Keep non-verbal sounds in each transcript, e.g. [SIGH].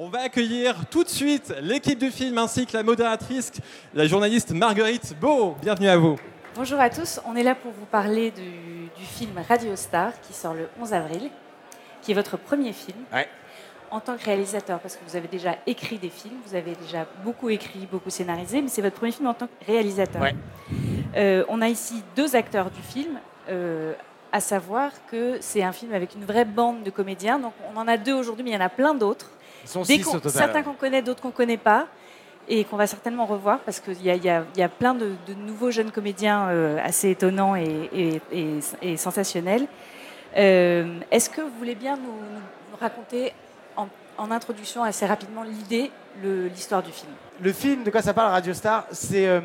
On va accueillir tout de suite l'équipe du film ainsi que la modératrice, la journaliste Marguerite Beau. Bienvenue à vous. Bonjour à tous, on est là pour vous parler du, du film Radio Star qui sort le 11 avril, qui est votre premier film. Ouais. En tant que réalisateur, parce que vous avez déjà écrit des films, vous avez déjà beaucoup écrit, beaucoup scénarisé, mais c'est votre premier film en tant que réalisateur. Ouais. Euh, on a ici deux acteurs du film, euh, à savoir que c'est un film avec une vraie bande de comédiens. Donc on en a deux aujourd'hui, mais il y en a plein d'autres. Ils sont Des six qu'on- au total. certains qu'on connaît, d'autres qu'on ne connaît pas, et qu'on va certainement revoir parce qu'il y y a- il y a plein de, de nouveaux jeunes comédiens euh, assez étonnants et, et- et- et sensationnels. Euh, Est-ce que vous voulez bien nous, nous raconter en, en introduction assez rapidement l'idée, l'histoire du film? Le film, de quoi ça parle, Radio Star? C'est euh,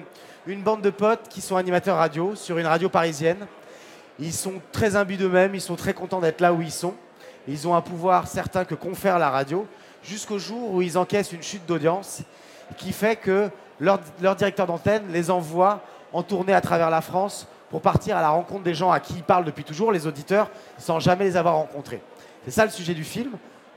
une bande de potes qui sont animateurs radio sur une radio parisienne. Ils sont très imbus d'eux-mêmes, ils sont très contents d'être là où ils sont. Ils ont un pouvoir certain que confère la radio, jusqu'au jour où ils encaissent une chute d'audience qui fait que leur, directeur d'antenne les envoie en tournée à travers la France pour partir à la rencontre des gens à qui ils parlent depuis toujours, les auditeurs, sans jamais les avoir rencontrés. C'est ça le sujet du film,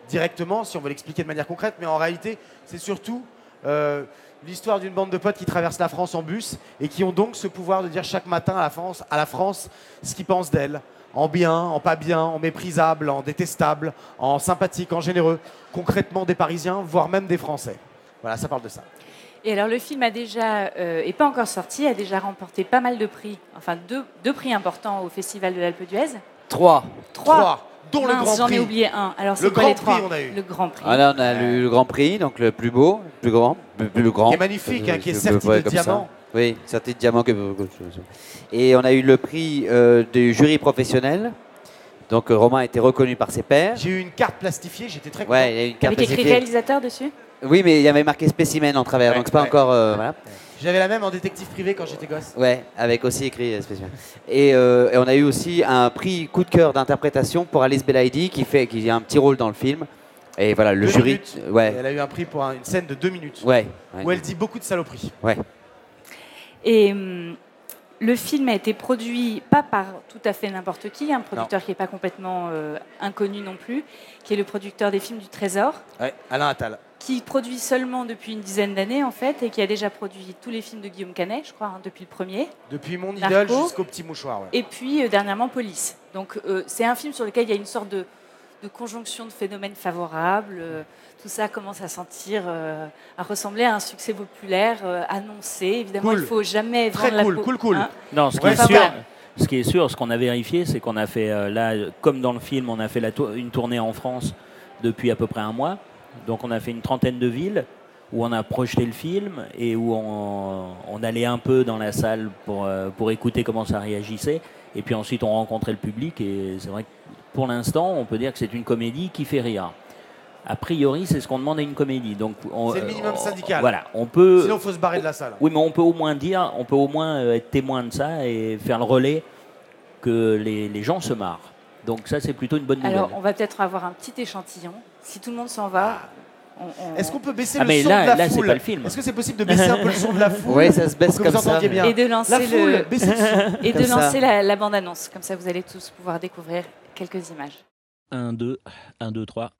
directement, si on veut l'expliquer de manière concrète, mais en réalité, c'est surtout euh, l'histoire d'une bande de potes qui traversent la France en bus et qui ont donc ce pouvoir de dire chaque matin à la France, à la France ce qu'ils pensent d'elle, en bien, en pas bien, en méprisable, en détestable, en sympathique, en généreux, concrètement des Parisiens, voire même des Français. Voilà, ça parle de ça. Et alors le film a déjà, euh, est pas encore sorti, a déjà remporté pas mal de prix, enfin deux, deux prix importants au Festival de l'Alpe d'Huez. Trois. Trois, dont le Grand J'en ai Prix. oublié un. Alors c'est Le quoi Grand les trois Prix, on a eu. Le Grand Prix. Ah là, on a eu le Grand Prix, donc le plus beau, le plus grand, le plus grand. Qui est magnifique, hein, qui est serti ouais, de ça. Oui, serti de diamant. Que... Et on a eu le prix euh, du jury professionnel. Donc euh, Romain a été reconnu par ses pairs. J'ai eu une carte plastifiée, j'étais très content. Ouais, il y a eu une carte Avec écrit réalisateur dessus? Oui, mais il y avait marqué spécimen en travers, Ouais, donc c'est pas ouais. encore. euh, voilà. J'avais la même en détective privé quand j'étais gosse. Ouais, avec aussi écrit spécimen. Et, euh, et on a eu aussi un prix coup de cœur d'interprétation pour Alice Belaïdi qui fait qui a un petit rôle dans le film. Et voilà, le Deux jury. minutes. Ouais, Elle a eu un prix pour un- une scène de deux minutes. ouais. ouais. Où elle dit beaucoup de saloperies. Ouais. Et hum, le film a été produit pas par tout à fait n'importe qui, un producteur qui n'est pas complètement euh, inconnu non plus, qui est le producteur des films du Trésor, Ouais, Alain Attal. qui produit seulement depuis une dizaine d'années en fait, et qui a déjà produit tous les films de Guillaume Canet, je crois, hein, depuis le premier. Depuis mon idole jusqu'au petit mouchoir. ouais. Et puis euh, dernièrement Police. Donc euh, c'est un film sur lequel il y a une sorte de, de conjonction de phénomènes favorables. euh, tout ça commence à sentir, euh, à ressembler à un succès populaire euh, annoncé. Évidemment, Cool. il faut jamais Très vendre cool, la peau. cool, cool. hein. Non, ce qui, Ouais, est ça sûr, va. ce qui est sûr, ce qu'on a vérifié, c'est qu'on a fait euh, là, comme dans le film, on a fait la une tournée en France depuis à peu près un mois. Donc on a fait une trentaine de villes où on a projeté le film et où on, on allait un peu dans la salle pour, euh, pour écouter comment ça réagissait. Et puis ensuite on rencontrait le public et c'est vrai que pour l'instant on peut dire que c'est une comédie qui fait rire. A priori, c'est ce qu'on demande à une comédie. Donc, C'est le minimum euh, syndical. Voilà, on peut. Sinon, il faut se barrer de la salle. Oui, mais on peut au moins dire, on peut au moins euh, être témoin de ça et faire le relais que les, les gens se marrent. Donc ça, c'est plutôt une bonne nouvelle. Alors, on va peut-être avoir un petit échantillon. Si tout le monde s'en va, on- Est-ce qu'on peut baisser Ah, le mais son là- de la là, c'est foule pas le film. Est-ce que c'est possible de baisser un peu le son de la [LAUGHS] foule Ouais, ça se baisse comme vous ça. bien et de lancer La foule, le baissez le son. et de lancer la, la bande-annonce. Comme ça, vous allez tous pouvoir découvrir quelques images. 1, 2, 1, 2, 3.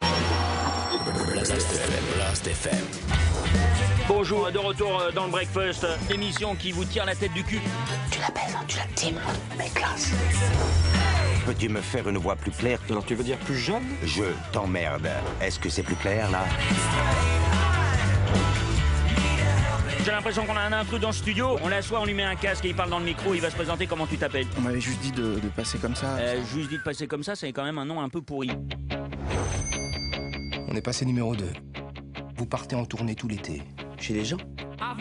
Bonjour, de retour euh, dans le breakfast, émission qui vous tire la tête du cul. Peux-tu me faire une voix plus claire? Alors tu veux dire plus jeune? Je t'emmerde. Est-ce que c'est plus clair là? J'ai l'impression qu'on a un intrus dans le studio. On l'assoit, on lui met un casque et il parle dans le micro, il va se présenter comment tu t'appelles? On m'avait juste dit de, de passer comme ça. Euh, juste dit de passer comme ça, c'est quand même un nom un peu pourri. On est passé numéro 2. Vous partez en tournée tout l'été. Chez les gens?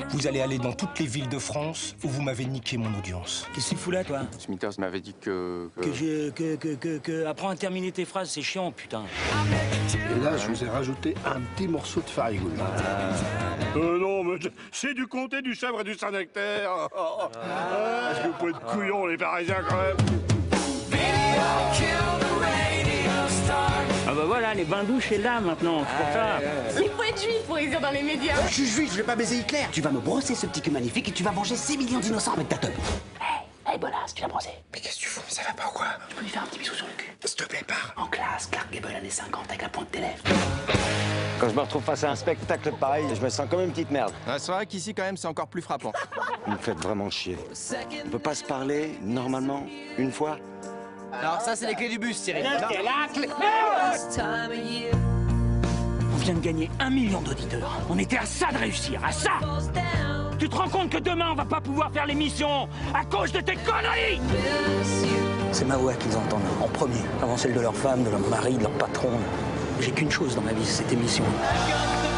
Vous allez aller dans toutes les villes de France où vous m'avez niqué mon audience. Qu'est-ce que tu fous là, toi Smithers m'avait dit que. Que je. Que, que, que, que. Apprends à terminer tes phrases, c'est chiant, putain. Et là, je vous ai rajouté un petit morceau de farigoule. Euh, non, mais c'est du comté du chèvre et du Saint-Nectaire. Est-ce que vous pouvez être couillons, les Parisiens, quand même? Ah bah voilà, les bains douches, c'est là maintenant, c'est pour ça. Il faut être juif pour dire dans les médias. Je suis juif, je vais pas baiser Hitler. Tu vas me brosser ce petit cul magnifique et tu vas manger 6 millions d'innocents avec ta teub. Hey, hey, bonasse, tu l'as brossé. Mais qu'est-ce que tu fous Ça va pas ou quoi? Tu peux lui faire un petit bisou sur le cul S'il te plaît, pars. En classe, Clark Gable années 50 avec la pointe des lèvres. Quand je me retrouve face à un spectacle pareil, je me sens comme une petite merde. c'est vrai qu'ici, quand même, c'est encore plus frappant. Vous me faites vraiment chier. On peut pas se parler normalement une fois? Alors ça, c'est les clés du bus, Cyril. On vient de gagner un million d'auditeurs. On était à ça de réussir, à ça Tu te rends compte que demain, on va pas pouvoir faire l'émission à cause de tes conneries? C'est ma voix qu'ils entendent en premier, avant celle de leur femme, de leur mari, de leur patron. J'ai qu'une chose dans ma vie, c'est cette émission.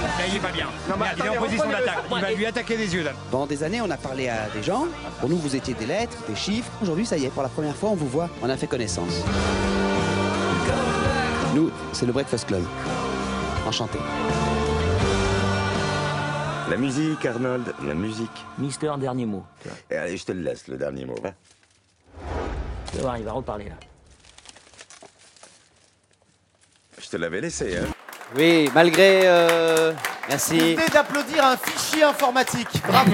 Là, il est pas bien. Merde, il est en position d'attaque. Il va lui attaquer les yeux, là. Pendant des années, on a parlé à des gens. Pour nous, vous étiez des lettres, des chiffres. Aujourd'hui, ça y est, pour la première fois, on vous voit. On a fait connaissance. Nous, c'est le Breakfast Club. Enchanté. La musique, Arnold, la musique. Mister, dernier mot. Et allez, je te le laisse, le dernier mot. va. Tu vas voir, il va reparler là. Je te l'avais laissé, hein. Oui, malgré. euh, Merci. Vous venez d'applaudir un fichier informatique. Bravo.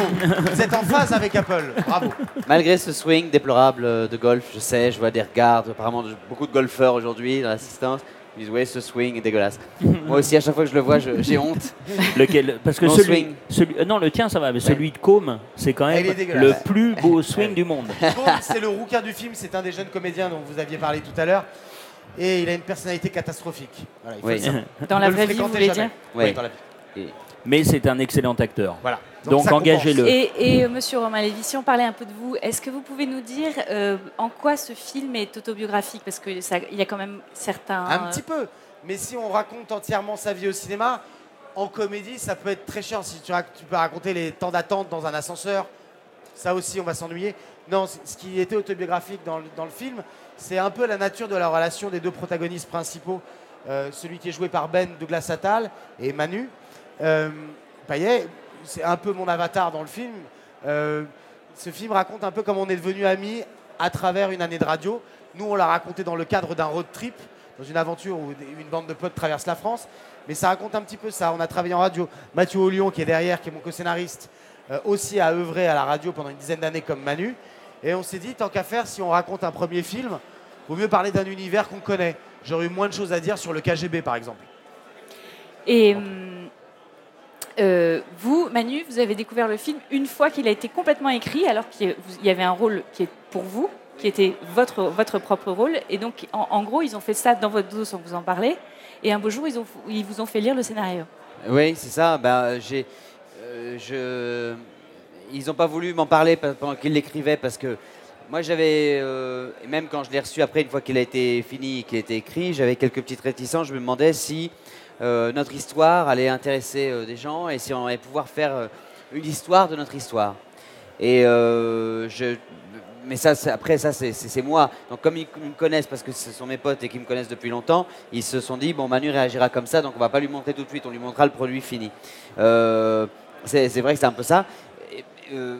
Vous êtes en phase avec Apple. Bravo. Malgré ce swing déplorable euh, de golf, je sais, je vois des regards, apparemment beaucoup de golfeurs aujourd'hui dans l'assistance. Ils disent, ouais, ce swing est dégueulasse. [LAUGHS] Moi aussi, à chaque fois que je le vois, j'ai honte. Lequel? Parce que Mon celui, swing. celui- euh, non, le tien ça va, mais celui de Combe, c'est quand même le plus beau swing du monde. Combe, c'est le rouquin du film. C'est un des jeunes comédiens dont vous aviez parlé tout à l'heure. Et il a une personnalité catastrophique. Voilà, il faut Oui. le savoir. [LAUGHS] Dans la Ne le vraie vie, vous fréquentez voulez jamais. dire Oui, Oui. dans la vie. Mais c'est un excellent acteur. Voilà. Donc, engagez-le. Et, et, euh, Monsieur Romain Lévy, si on parlait un peu de vous, est-ce que vous pouvez nous dire euh, en quoi ce film est autobiographique? Parce qu'il y a quand même certains. Un petit peu. Mais si on raconte entièrement sa vie au cinéma, en comédie, ça peut être très chiant. Si tu, rac- tu peux raconter les temps d'attente dans un ascenseur, ça aussi, on va s'ennuyer. Non, c- ce qui était autobiographique dans le, dans le film, c'est un peu la nature de la relation des deux protagonistes principaux. Euh, celui qui est joué par Ben Douglas Attal et Manu. Euh, Payet, c'est un peu mon avatar dans le film. Euh, ce film raconte un peu comment on est devenus amis à travers une année de radio. Nous, on l'a raconté dans le cadre d'un road trip, dans une aventure où une bande de potes traverse la France. Mais ça raconte un petit peu ça. On a travaillé en radio. Mathieu Ollion, qui est derrière, qui est mon co-scénariste, euh, aussi a œuvré à la radio pendant une dizaine d'années comme Manu. Et on s'est dit, tant qu'à faire, si on raconte un premier film, vaut mieux parler d'un univers qu'on connaît. J'aurais eu moins de choses à dire sur le KGB, par exemple. Et hum, euh, vous, Manu, vous avez découvert le film une fois qu'il a été complètement écrit, alors qu'il y avait un rôle qui est pour vous, qui était votre, votre propre rôle. Et donc, en, en gros, ils ont fait ça dans votre dos sans vous en parler. Et un beau jour, ils, ont, ils vous ont fait lire le scénario. Oui, c'est ça. Ben, j'ai, euh, je... Ils n'ont pas voulu m'en parler pe- pendant qu'ils l'écrivaient parce que moi j'avais, euh, même quand je l'ai reçu après, une fois qu'il a été fini, qu'il a été écrit, j'avais quelques petites réticences. Je me demandais si euh, notre histoire allait intéresser euh, des gens et si on allait pouvoir faire une histoire de notre histoire. Et je, mais ça, après, ça, c'est- moi. Donc, comme ils, me connaissent, parce que ce sont mes potes et qu'ils me connaissent depuis longtemps, ils se sont dit, bon, Manu réagira comme ça, donc on va pas lui montrer tout de suite, on lui montrera le produit fini. Euh, c'est vrai que c'est un peu ça. Euh,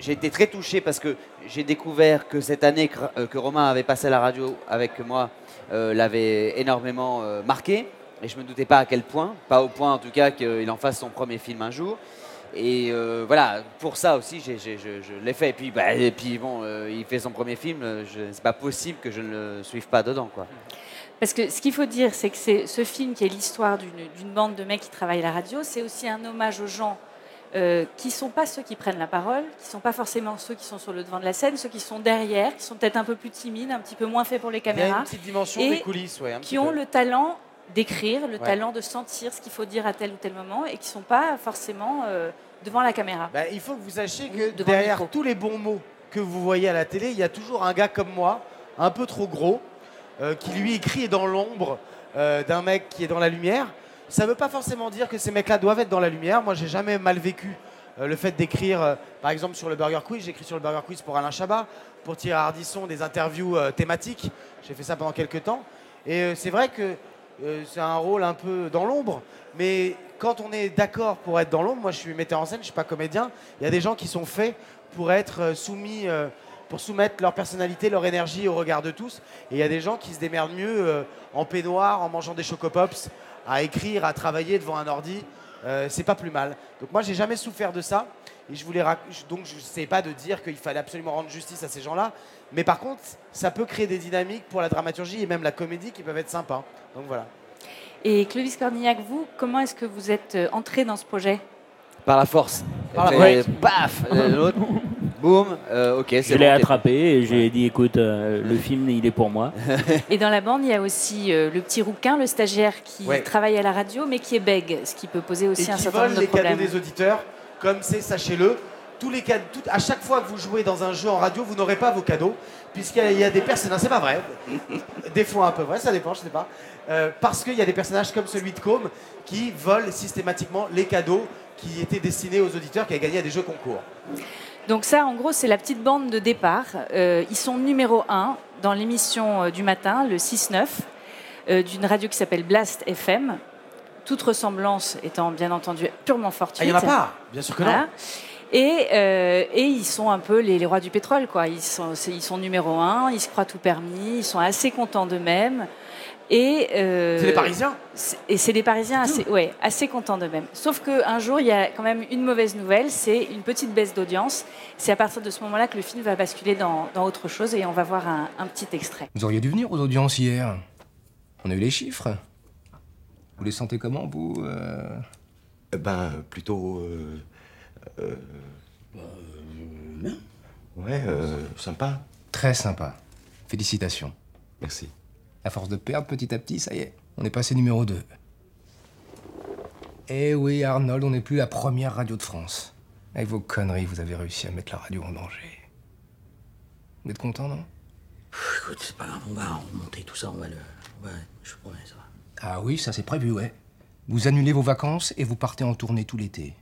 j'ai été très touché parce que j'ai découvert que cette année que, euh, que Romain avait passé à la radio avec moi euh, l'avait énormément marqué. Et je me doutais pas à quel point, pas au point en tout cas qu'il en fasse son premier film un jour. Et voilà, pour ça aussi, j'ai- je, l'ai fait. Et puis, bah, et puis bon, il fait son premier film, c'est pas possible que je ne le suive pas dedans. Quoi. Parce que ce qu'il faut dire, c'est que ce film qui est l'histoire d'une bande de mecs qui travaillent à la radio, c'est aussi un hommage aux gens euh, qui ne sont pas ceux qui prennent la parole, qui ne sont pas forcément ceux qui sont sur le devant de la scène, ceux qui sont derrière, qui sont peut-être un peu plus timides, un petit peu moins faits pour les Il y a caméras. une petite dimension et des coulisses, ouais, un qui ont peu. le talent d'écrire, le Ouais. talent de sentir ce qu'il faut dire à tel ou tel moment, et qui ne sont pas forcément euh, devant la caméra. Bah, il faut que vous sachiez que devant derrière tous les bons mots que vous voyez à la télé, il y a toujours un gars comme moi, un peu trop gros, euh, qui lui écrit dans l'ombre d'un mec qui est dans la lumière. Ça ne veut pas forcément dire que ces mecs-là doivent être dans la lumière. Moi, j'ai jamais mal vécu euh, le fait d'écrire, euh, par exemple, sur le Burger Quiz. J'écris sur le Burger Quiz pour Alain Chabat, pour Thierry Ardisson, des interviews euh, thématiques. J'ai fait ça pendant quelques temps. Et c'est vrai que c'est un rôle un peu dans l'ombre, mais quand on est d'accord pour être dans l'ombre, moi je suis metteur en scène, je suis pas comédien, il y a des gens qui sont faits pour être soumis, pour soumettre leur personnalité, leur énergie au regard de tous, et il y a des gens qui se démerdent mieux en peignoir, en mangeant des chocopops, à écrire, à travailler devant un ordi. euh, c'est pas plus mal. Donc moi, j'ai jamais souffert de ça. Et je voulais rac- donc je sais pas de dire qu'il fallait absolument rendre justice à ces gens-là, mais par contre, ça peut créer des dynamiques pour la dramaturgie et même la comédie qui peuvent être sympas. Donc voilà. Et Clovis Cornillac, vous, comment est-ce que vous êtes euh, entré dans ce projet? Par la force. Par la force. Paf L'autre, boum, euh, ok, c'est Je bon, l'ai attrapé et j'ai dit écoute, euh, le film il est pour moi. [LAUGHS] Et dans la bande, il y a aussi euh, le petit rouquin, le stagiaire qui Ouais. travaille à la radio, mais qui est bègue, ce qui peut poser Et aussi un certain nombre de les cadeaux problèmes. des auditeurs, comme c'est, sachez-le, tous les cadeaux, tout- à chaque fois que vous jouez dans un jeu en radio, vous n'aurez pas vos cadeaux, puisqu'il y a- il y a des personnages, c'est pas vrai, [LAUGHS] des fois un peu vrai, ça dépend, je sais pas, Euh, parce qu'il y a des personnages comme celui de Com qui volent systématiquement les cadeaux qui étaient destinés aux auditeurs qui avaient gagné à des jeux concours. Donc ça, en gros, c'est la petite bande de départ. Euh, ils sont numéro 1 dans l'émission euh, du matin, le 6-9, euh, d'une radio qui s'appelle Blast FM. Toute ressemblance étant bien entendu purement fortuite. Ah, il n'y en a pas Bien sûr que non. Voilà. Et, euh, et ils sont un peu les, les rois du pétrole, quoi. Ils sont, c'est- ils sont numéro un, ils se croient tout permis, ils sont assez contents d'eux-mêmes. Et euh, C'est les Parisiens Et c'est des Parisiens assez, ouais, assez contents d'eux-mêmes. Sauf qu'un jour, il y a quand même une mauvaise nouvelle, c'est une petite baisse d'audience. C'est à partir de ce moment-là que le film va basculer dans, dans autre chose et on va voir un, un petit extrait. Vous auriez dû venir aux audiences hier. On a eu les chiffres. Vous les sentez comment, vous euh? Ben, plutôt. euh, euh, ouais, euh, sympa. Très sympa. Félicitations. Merci. À force de perdre petit à petit, ça y est, on est passé numéro 2. Eh oui, Arnold, on n'est plus la première radio de France. Avec vos conneries, vous avez réussi à mettre la radio en danger. Vous êtes content, non? Écoute, c'est pas grave, on va remonter tout ça, on va le. Ouais, je promets, ça va. Ah oui, ça c'est prévu, ouais. Vous annulez vos vacances et vous partez en tournée tout l'été.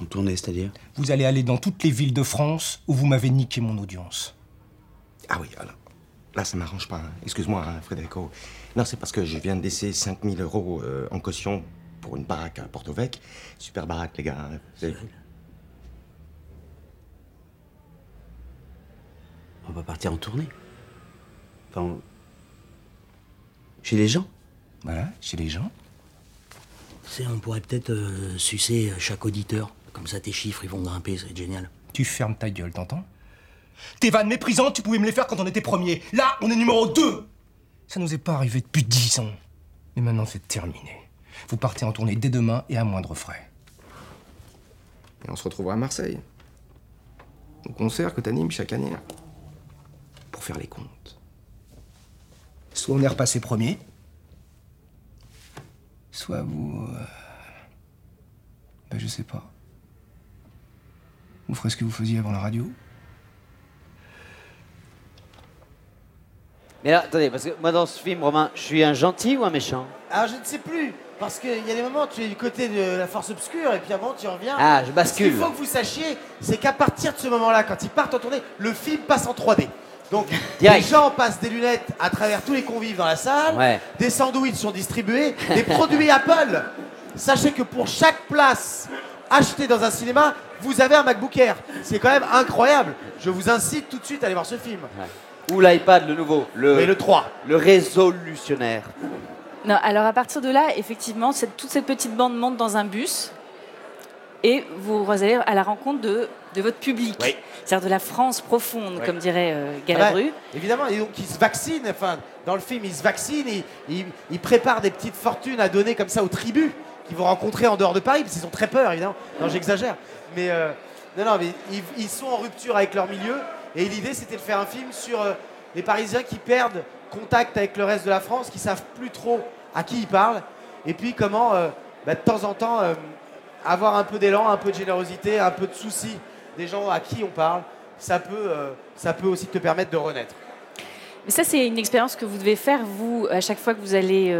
En tournée, c'est-à-dire? Vous allez aller dans toutes les villes de France où vous m'avez niqué mon audience. Ah oui, alors. Là, ça m'arrange pas. hein. Excuse-moi, hein, Frédérico. Non, c'est parce que je viens de laisser 5000 euros euh, en caution pour une baraque à Porto Vec. Super baraque, les gars. hein. On va partir en tournée. Enfin, on- chez les gens. Voilà, chez les gens. Tu sais, on pourrait peut-être euh, sucer chaque auditeur. Comme ça, tes chiffres, ils vont grimper, c'est génial. Tu fermes ta gueule, t'entends? Tes vannes méprisantes, tu pouvais me les faire quand on était premier. Là, on est numéro 2 Ça nous est pas arrivé depuis 10 ans. Mais maintenant, c'est terminé. Vous partez en tournée dès demain et à moindre frais. Et on se retrouvera à Marseille. Au concert que t'animes chaque année. Pour faire les comptes. Soit on est repassé premier, soit vous. euh, Ben, je sais pas. Vous ferez ce que vous faisiez avant la radio Mais là, attendez, parce que moi dans ce film, Romain, je suis un gentil ou un méchant Alors je ne sais plus, parce qu'il y a des moments où tu es du côté de la force obscure et puis avant tu reviens. Ah, je bascule. Ce qu'il faut que vous sachiez, c'est qu'à partir de ce moment-là, quand ils partent en tournée, le film passe en 3D. Donc [LAUGHS] Direct. les gens passent des lunettes à travers tous les convives dans la salle, Ouais. des sandwichs sont distribués, des produits [LAUGHS] Apple. Sachez que pour chaque place achetée dans un cinéma, vous avez un MacBook Air. C'est quand même incroyable. Je vous incite tout de suite à aller voir ce film. Ou l'iPad, le nouveau le, Mais le 3. Le résolutionnaire. Non, alors à partir de là, effectivement, cette- toute cette petite bande monte dans un bus et vous allez à la rencontre de, de votre public. C'est-à-dire de la France profonde, Oui. comme dirait euh, Ah Galabru. ouais, évidemment, et donc ils se vaccinent, enfin, dans le film, ils se vaccinent, ils, ils- ils préparent des petites fortunes à donner comme ça aux tribus qu'ils vont rencontrer en dehors de Paris, parce qu'ils ont très peur, évidemment. Non, j'exagère. Mais, euh, non, non, mais ils, ils sont en rupture avec leur milieu, et l'idée, c'était de faire un film sur euh, les Parisiens qui perdent contact avec le reste de la France, qui savent plus trop à qui ils parlent, et puis comment, euh, bah, de temps en temps, euh, avoir un peu d'élan, un peu de générosité, un peu de souci des gens à qui on parle, ça peut, ça peut aussi te permettre de renaître. Mais ça, c'est une expérience que vous devez faire, vous, à chaque fois que vous allez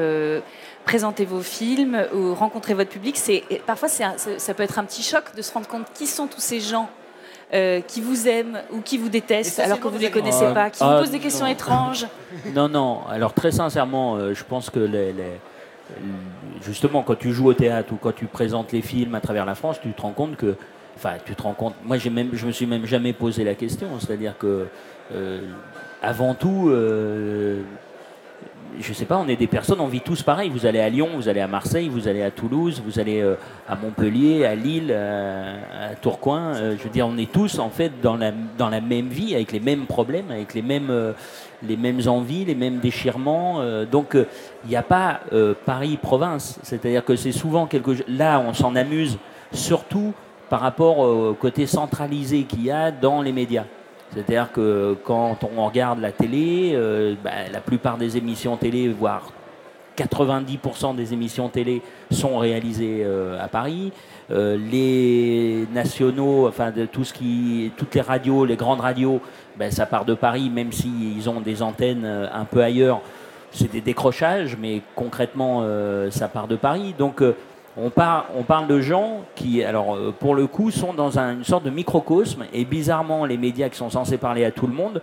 présenter vos films ou rencontrer votre public. Parfois, ça peut être un petit choc de se rendre compte qui sont tous ces gens euh, qui vous aiment ou qui vous détestent alors que vous ne les connaissez Ah, pas, qui ah, vous posent des questions non. étranges. [LAUGHS] Non, non. Alors très sincèrement, euh, je pense que les, les- justement quand tu joues au théâtre ou quand tu présentes les films à travers la France, tu te rends compte que, enfin, tu te rends compte. Moi, j'ai même, je me suis même jamais posé la question. C'est-à-dire que, euh, avant tout, euh, je sais pas, on est des personnes, on vit tous pareil. Vous allez à Lyon, vous allez à Marseille, vous allez à Toulouse, vous allez euh, à Montpellier, à Lille, à, Tourcoing. Euh, je veux dire, on est tous en fait dans la, même vie, avec les mêmes problèmes, avec les mêmes, euh, les mêmes envies, les mêmes déchirements. donc, il n'y a pas Paris-province. C'est-à-dire que c'est souvent quelque chose. Là, on s'en amuse surtout par rapport au côté centralisé qu'il y a dans les médias. C'est-à-dire que quand on regarde la télé, euh, bah, la plupart des émissions télé, voire 90% des émissions télé sont réalisées euh, à Paris. Euh, les nationaux, enfin de tout ce qui, toutes les radios, les grandes radios, ben, ça part de Paris, même s'ils ont des antennes un peu ailleurs. C'est des décrochages, mais concrètement, ça part de Paris. Donc on, par- on parle de gens qui, alors euh, pour le coup, sont dans un- une sorte de microcosme. Et bizarrement, les médias qui sont censés parler à tout le monde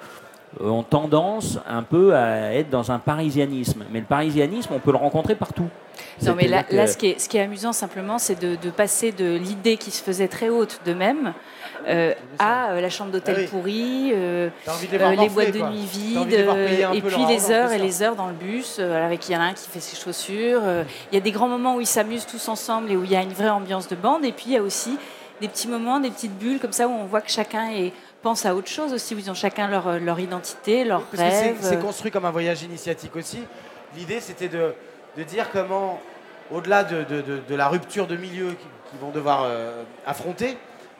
euh, ont tendance un peu à être dans un parisianisme. Mais le parisianisme, on peut le rencontrer partout. Non, mais là, C'est-à-dire que- là, ce, qui est, ce qui est amusant simplement, c'est de, de passer de l'idée qui se faisait très haute d'eux-mêmes euh, à euh, la chambre d'hôtel Ah oui. pourrie, euh, les boîtes de nuit vides, et puis les heures et les heures dans le bus, avec il y en a un qui fait ses chaussures. Il y a des grands moments où ils s'amusent tous ensemble et où il y a une vraie ambiance de bande. Et puis il y a aussi des petits moments, des petites bulles comme ça où on voit que chacun est, pense à autre chose aussi, où ils ont chacun leur, leur identité, leurs que c'est- rêves. c'est construit comme un voyage initiatique aussi. L'idée, c'était de, de dire comment, au-delà de, de- de- de la rupture de milieu qu'ils qu'ils vont devoir euh, affronter,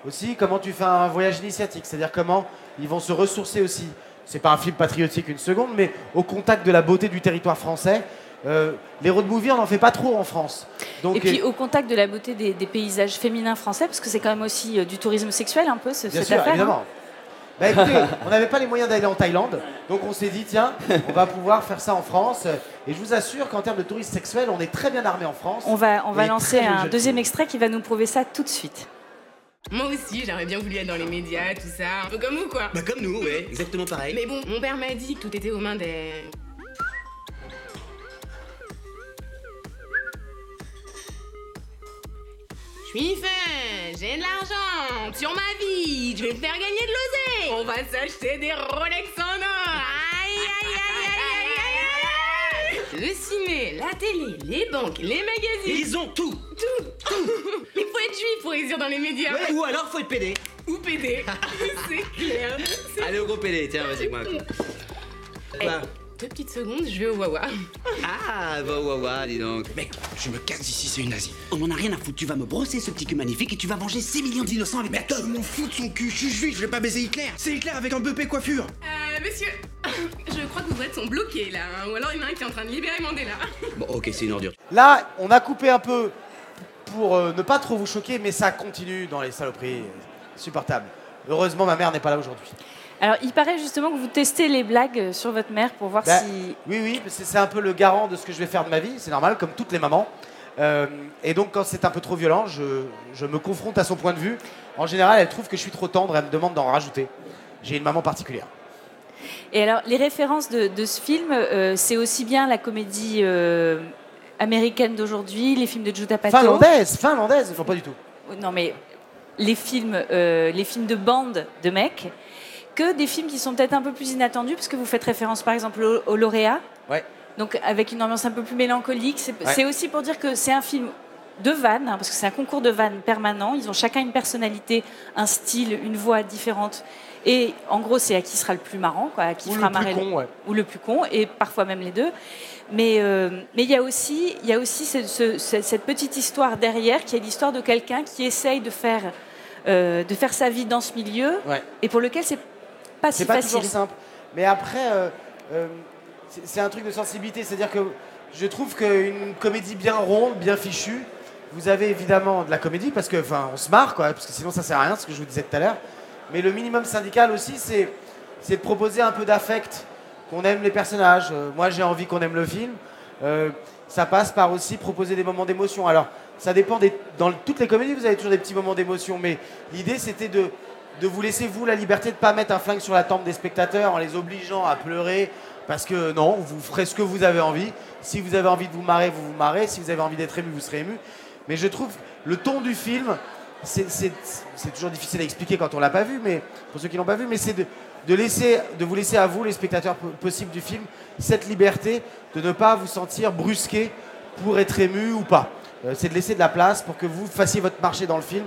aussi, comment tu fais un voyage initiatique? C'est-à-dire comment ils vont se ressourcer aussi? C'est pas un film patriotique une seconde, mais au contact de la beauté du territoire français. Euh, les road movies, on n'en fait pas trop en France. Donc, et puis au contact de la beauté des, des paysages féminins français, parce que c'est quand même aussi euh, du tourisme sexuel un peu ce- Bien cette sûr, affaire. évidemment. hein. Bah écoutez, [LAUGHS] on n'avait pas les moyens d'aller en Thaïlande, donc on s'est dit, tiens, on va pouvoir faire ça en France. Et je vous assure qu'en termes de tourisme sexuel, on est très bien armé en France. On va, on va lancer un deuxième extrait qui va nous prouver ça tout de suite. Moi aussi, j'aurais bien voulu être dans les médias, tout ça. Un peu comme vous, quoi. Bah comme nous, ouais, exactement pareil. Mais bon, mon père m'a dit que tout était aux mains des. Je suis fin, j'ai de l'argent sur ma vie, je vais me faire gagner de l'oseille. On va s'acheter des Rolex en or. Le ciné, la télé, les banques, les magazines. Ils ont tout. Tout, tout. [LAUGHS] Mais faut être juif pour réussir dans les médias. Ouais, ou alors faut être pédé. Ou PD. [LAUGHS] C'est clair. Allez au gros pédé, tiens, vas-y, moi. Eh, Bah. deux petites secondes, je vais au Wawa. Ah, va wa wa, dis donc. Mec, je me casse d'ici, c'est une nazie. On en a rien à foutre, tu vas me brosser ce petit cul magnifique et tu vas venger 6 millions d'innocents avec ta Je m'en fous de son cul, je suis juif, je vais pas baiser Hitler. C'est Hitler avec un buppé coiffure. Euh, monsieur, [LAUGHS] je crois que vos boîtes sont bloquées là, hein, ou alors il y en a un qui est en train de libérer Mandela. [LAUGHS] Bon, ok, c'est une ordure. Là, on a coupé un peu pour euh, ne pas trop vous choquer, mais ça continue dans les saloperies. Supportable. Heureusement, ma mère n'est pas là aujourd'hui. Alors, il paraît justement que vous testez les blagues sur votre mère pour voir Bah, si. Oui, oui, c'est c'est un peu le garant de ce que je vais faire de ma vie, c'est normal, comme toutes les mamans. Euh, et donc, quand c'est un peu trop violent, je, je me confronte à son point de vue. En général, elle trouve que je suis trop tendre, elle me demande d'en rajouter. J'ai une maman particulière. Et alors, les références de, de ce film, euh, c'est aussi bien la comédie euh, américaine d'aujourd'hui, les films de Judd Apatow. Finlandaise, finlandaise, non pas du tout. Non, mais les films, euh, les films de bande de mecs, que des films qui sont peut-être un peu plus inattendus, parce que vous faites référence par exemple au, au lauréat. Ouais. Donc avec une ambiance un peu plus mélancolique. C'est Ouais. c'est aussi pour dire que c'est un film de vannes, hein, parce que c'est un concours de vannes permanent. Ils ont chacun une personnalité, un style, une voix différente. Et en gros, c'est à qui sera le plus marrant, quoi, à qui Ou fera le plus con, ouais. ou le plus con, et parfois même les deux. Mais euh, mais il y a aussi, il y a aussi ce- ce- ce- cette petite histoire derrière, qui est l'histoire de quelqu'un qui essaye de faire, euh, de faire sa vie dans ce milieu, Ouais. et pour lequel c'est pas si C'est pas facile. toujours simple. Mais après, euh, c'est- c'est un truc de sensibilité. C'est-à-dire que je trouve qu'une comédie bien ronde, bien fichue, vous avez évidemment de la comédie parce que, enfin, on se marre, quoi, parce que sinon ça sert à rien, ce que je vous disais tout à l'heure. Mais le minimum syndical aussi, c'est de proposer un peu d'affect, qu'on aime les personnages. Euh, moi, j'ai envie qu'on aime le film. Euh, ça passe par aussi proposer des moments d'émotion. Alors, ça dépend des. Dans toutes les comédies, vous avez toujours des petits moments d'émotion, mais l'idée, c'était de, de vous laisser, vous, la liberté de ne pas mettre un flingue sur la tempe des spectateurs en les obligeant à pleurer, parce que non, vous ferez ce que vous avez envie. Si vous avez envie de vous marrer, vous vous marrez. Si vous avez envie d'être ému, vous serez ému. Mais je trouve le ton du film c'est- toujours difficile à expliquer quand on l'a pas vu, mais pour ceux qui l'ont pas vu, mais c'est de, vous laisser à vous, les spectateurs po- possibles du film, cette liberté de ne pas vous sentir brusqué pour être ému ou pas. Euh, c'est de laisser de la place pour que vous fassiez votre marché dans le film.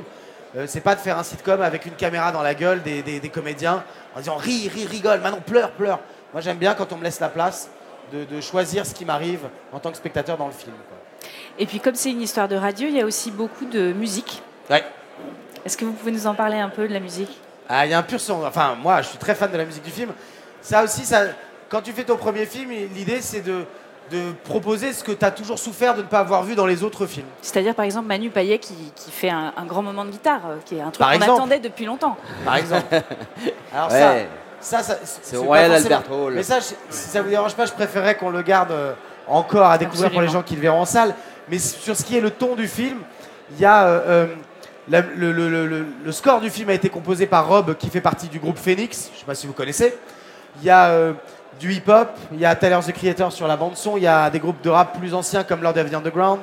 Euh, c'est pas de faire un sitcom avec une caméra dans la gueule des, comédiens en disant ris, ris, rigole, maintenant pleure, pleure. Moi j'aime bien quand on me laisse la place de, choisir ce qui m'arrive en tant que spectateur dans le film. Et puis comme c'est une histoire de radio, il y a aussi beaucoup de musique. Ouais. Est-ce que vous pouvez nous en parler un peu de la musique? Ah, il y a un pur son. Enfin, moi, je suis très fan de la musique du film. Ça aussi, ça, quand tu fais ton premier film, l'idée, c'est de, de proposer ce que tu as toujours souffert de ne pas avoir vu dans les autres films. C'est-à-dire par exemple Manu Payet qui, qui fait un, un grand moment de guitare, euh, qui est un truc qu'on attendait depuis longtemps. Par exemple. [LAUGHS] Alors Ouais. ça, ça, ça C'est Royal Albert Hall. Mais ça, je- si ça vous dérange pas, je préférerais qu'on le garde euh, encore à découvrir pour les gens qui le verront en salle. Mais sur ce qui est le ton du film, il y a euh, euh, la- le, le- le- le- le score du film a été composé par Rob, qui fait partie du groupe Phoenix. Je sais pas si vous connaissez. Il y a euh, du hip-hop, il y a Tyler the Creator sur la bande son, il y a des groupes de rap plus anciens comme Lord of the Underground.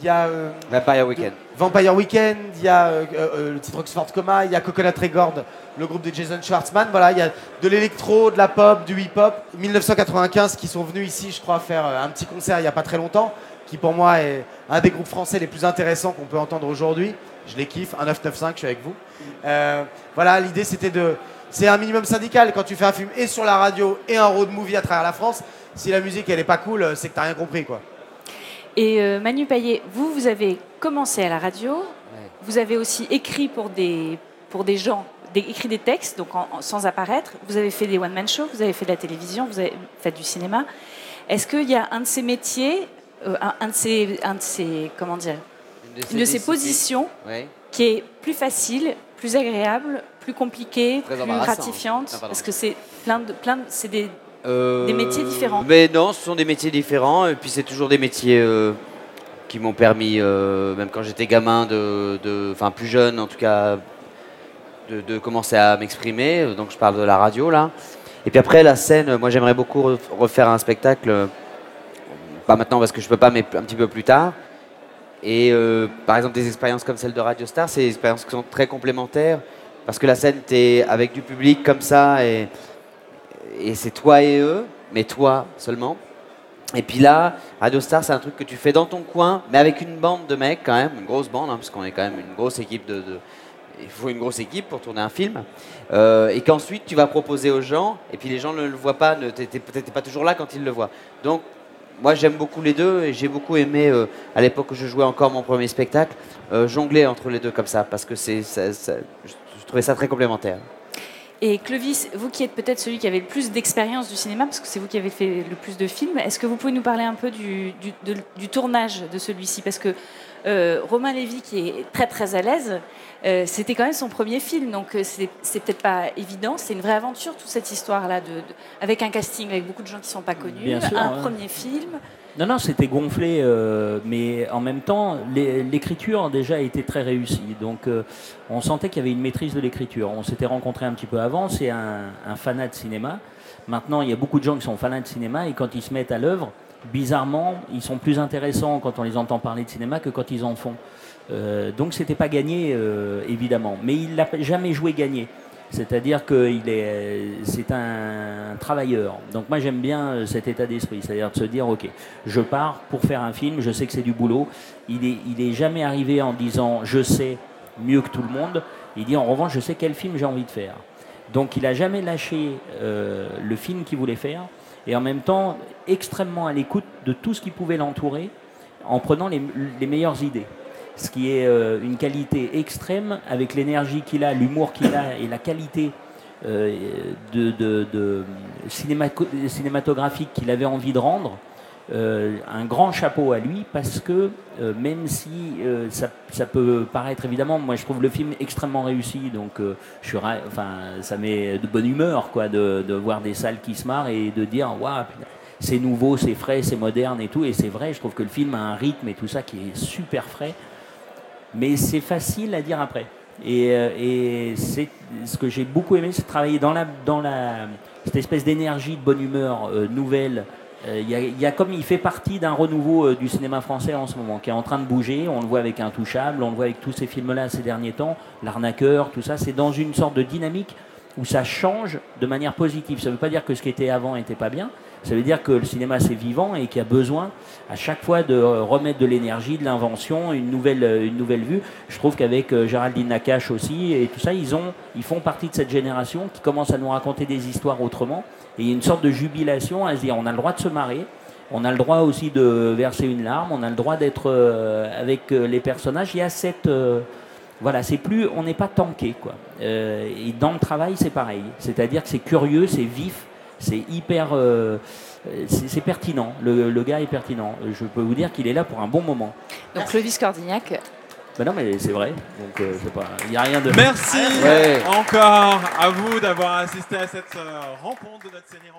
Il y a euh, Vampire Weekend. Vampire Weekend, il y a euh, le titre Oxford Coma, il y a Coconut Record, le groupe de Jason Schwartzman. Voilà, il y a de l'électro, de la pop, du hip-hop. 1995 qui sont venus ici, je crois, faire un petit concert il n'y a pas très longtemps, qui pour moi est un des groupes français les plus intéressants qu'on peut entendre aujourd'hui. Je les kiffe, un 995, je suis avec vous. Euh, voilà, l'idée c'était de. C'est un minimum syndical quand tu fais un film et sur la radio et un road movie à travers la France. Si la musique elle est pas cool, c'est que t'as rien compris quoi. Et euh, Manu Payet, vous, vous avez commencé à la radio, vous avez aussi écrit pour des, pour des gens, des- écrit des textes, donc en- en- sans apparaître, vous avez fait des one-man shows, vous avez fait de la télévision, vous avez fait du cinéma. Est-ce qu'il y a un de ces métiers, euh, un, un de ces, un de ces, comment dire, Une de une disciplines. positions Ouais. qui est plus facile, plus agréable, plus compliquée, plus embarrassant. gratifiante, Ah, parce que c'est plein de, plein de- c'est des, Euh, des métiers différents. Mais non, ce sont des métiers différents. Et puis c'est toujours des métiers euh, qui m'ont permis, même quand j'étais gamin, de, de- enfin plus jeune en tout cas, de, de commencer à m'exprimer. Donc je parle de la radio là. Et puis après la scène, moi j'aimerais beaucoup re- refaire un spectacle. Pas maintenant parce que je peux pas, mais un petit peu plus tard. Et euh, par exemple des expériences comme celle de Radio Star, c'est des expériences qui sont très complémentaires. Parce que la scène, tu es avec du public comme ça et c'est toi et eux, mais toi seulement. Et puis là, Radio Star, c'est un truc que tu fais dans ton coin, mais avec une bande de mecs quand même, une grosse bande, hein, parce qu'on est quand même une grosse équipe de, Il faut une grosse équipe pour tourner un film. Euh, et qu'ensuite, tu vas proposer aux gens, et puis les gens ne le voient pas, ne- t'es t'es peut-être pas toujours là quand ils le voient. Donc, moi, j'aime beaucoup les deux, et j'ai beaucoup aimé, euh, à l'époque où je jouais encore mon premier spectacle, euh, jongler entre les deux comme ça, parce que c'est, je trouvais ça très complémentaire. Et Clovis, vous qui êtes peut-être celui qui avait le plus d'expérience du cinéma, parce que c'est vous qui avez fait le plus de films, est-ce que vous pouvez nous parler un peu du tournage de celui-ci? Parce que euh, Romain Lévy, qui est très très à l'aise, euh, c'était quand même son premier film, donc euh, c'est c'est peut-être pas évident. C'est une vraie aventure, toute cette histoire-là, de, de- avec un casting, avec beaucoup de gens qui sont pas connus, Bien sûr, un ouais. premier film. Non, non, c'était gonflé, euh, mais en même temps, l'é- l'écriture déjà était très réussie. Donc, euh, on sentait qu'il y avait une maîtrise de l'écriture. On s'était rencontrés un petit peu avant. C'est un, un fanat de cinéma. Maintenant, il y a beaucoup de gens qui sont fanats de cinéma et quand ils se mettent à l'œuvre, bizarrement, ils sont plus intéressants quand on les entend parler de cinéma que quand ils en font. Euh, donc, c'était pas gagné, euh, évidemment. Mais il n'a jamais joué gagné. C'est-à-dire que c'est un travailleur. Donc moi j'aime bien euh, cet état d'esprit, c'est-à-dire de se dire ok, je pars pour faire un film, je sais que c'est du boulot. Il est, il est jamais arrivé en disant je sais mieux que tout le monde. Il dit en revanche je sais quel film j'ai envie de faire. Donc il a jamais lâché le film qu'il voulait faire et en même temps extrêmement à l'écoute de tout ce qui pouvait l'entourer en prenant les, meilleures idées ce qui est euh, une qualité extrême avec l'énergie qu'il a, l'humour qu'il a et la qualité euh, cinématographique qu'il avait envie de rendre. Euh, un grand chapeau à lui parce que même si ça, peut paraître évidemment, moi je trouve le film extrêmement réussi, donc je suis, enfin, ça met de bonne humeur quoi, de, de voir des salles qui se marrent et de dire waouh, c'est nouveau, c'est frais, c'est moderne et tout, et c'est vrai, je trouve que le film a un rythme et tout ça qui est super frais mais c'est facile à dire après. Et, euh, c'est ce que j'ai beaucoup aimé, c'est travailler dans la dans la cette espèce d'énergie de bonne humeur euh, nouvelle Euh, Il y, a- comme il fait partie d'un renouveau du cinéma français en ce moment, qui est en train de bouger. On le voit avec Intouchable, on le voit avec tous ces films-là ces derniers temps, L'arnaqueur, tout ça. C'est dans une sorte de dynamique où ça change de manière positive. Ça ne veut pas dire que ce qui était avant n'était pas bien. Ça veut dire que le cinéma c'est vivant et qu'il y a besoin à chaque fois de remettre de l'énergie, de l'invention, une nouvelle, une nouvelle vue. Je trouve qu'avec euh, Géraldine Nakache aussi et tout ça, ils, ont, ils font partie de cette génération qui commence à nous raconter des histoires autrement. Et il y a une sorte de jubilation à se dire on a le droit de se marrer, on a le droit aussi de verser une larme, on a le droit d'être euh, avec euh, les personnages. Il y a cette. Voilà, c'est plus. On n'est pas tanké, quoi. Euh, et dans le travail, c'est pareil. C'est-à-dire que c'est curieux, c'est vif, c'est hyper. euh, c'est pertinent. Le, le gars est pertinent. Je peux vous dire qu'il est là pour un bon moment. Donc Clovis Cordignac, Ben non, mais c'est vrai. Donc, euh, c'est pas. Il n'y a rien de. Merci Ouais. encore à vous d'avoir assisté à cette rencontre de notre série du